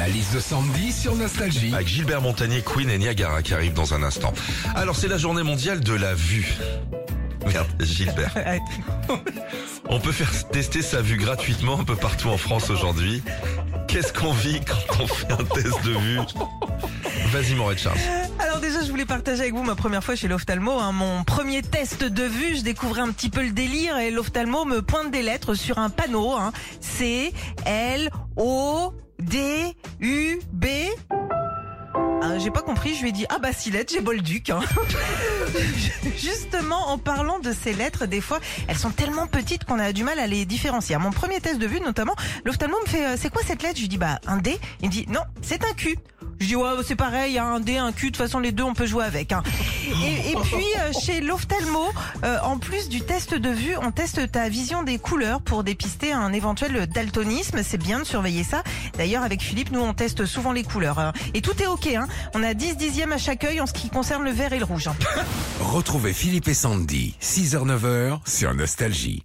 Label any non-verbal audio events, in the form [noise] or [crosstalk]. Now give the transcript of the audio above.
La liste de Sandy sur Nostalgie. Avec Gilbert Montagnier, Queen et Niagara qui arrivent dans un instant. Alors c'est la journée mondiale de la vue. Merde, Gilbert. [laughs] On peut faire tester sa vue gratuitement un peu partout en France aujourd'hui. Qu'est-ce qu'on vit quand on fait un test de vue Vas-y mon Red Charles. Alors déjà, je voulais partager avec vous ma première fois chez l'ophtalmo. hein. Mon premier test de vue, je découvrais un petit peu le délire et l'ophtalmo me pointe des lettres sur un panneau. Hein. C, L, O, D, U, B. Ah, j'ai pas compris, je lui ai dit ah bah si lettres, j'ai Bolduc. Hein. [laughs] Justement, en parlant de ces lettres, des fois, elles sont tellement petites qu'on a du mal à les différencier. À mon premier test de vue, notamment, l'ophtalmo me fait euh, c'est quoi cette lettre? Je lui dis bah un D. Il me dit non, c'est un Q. Je dis ouais c'est pareil, hein, un D, un Q, de toute façon les deux on peut jouer avec. hein. Et, et puis euh, chez l'ophtalmo, euh, en plus du test de vue, on teste ta vision des couleurs pour dépister un éventuel daltonisme. C'est bien de surveiller ça. D'ailleurs avec Philippe, nous on teste souvent les couleurs. hein. Et tout est ok. Hein. On a 10 dixièmes à chaque œil en ce qui concerne le vert et le rouge. hein. Retrouvez Philippe et Sandy, 6h-9h sur Nostalgie.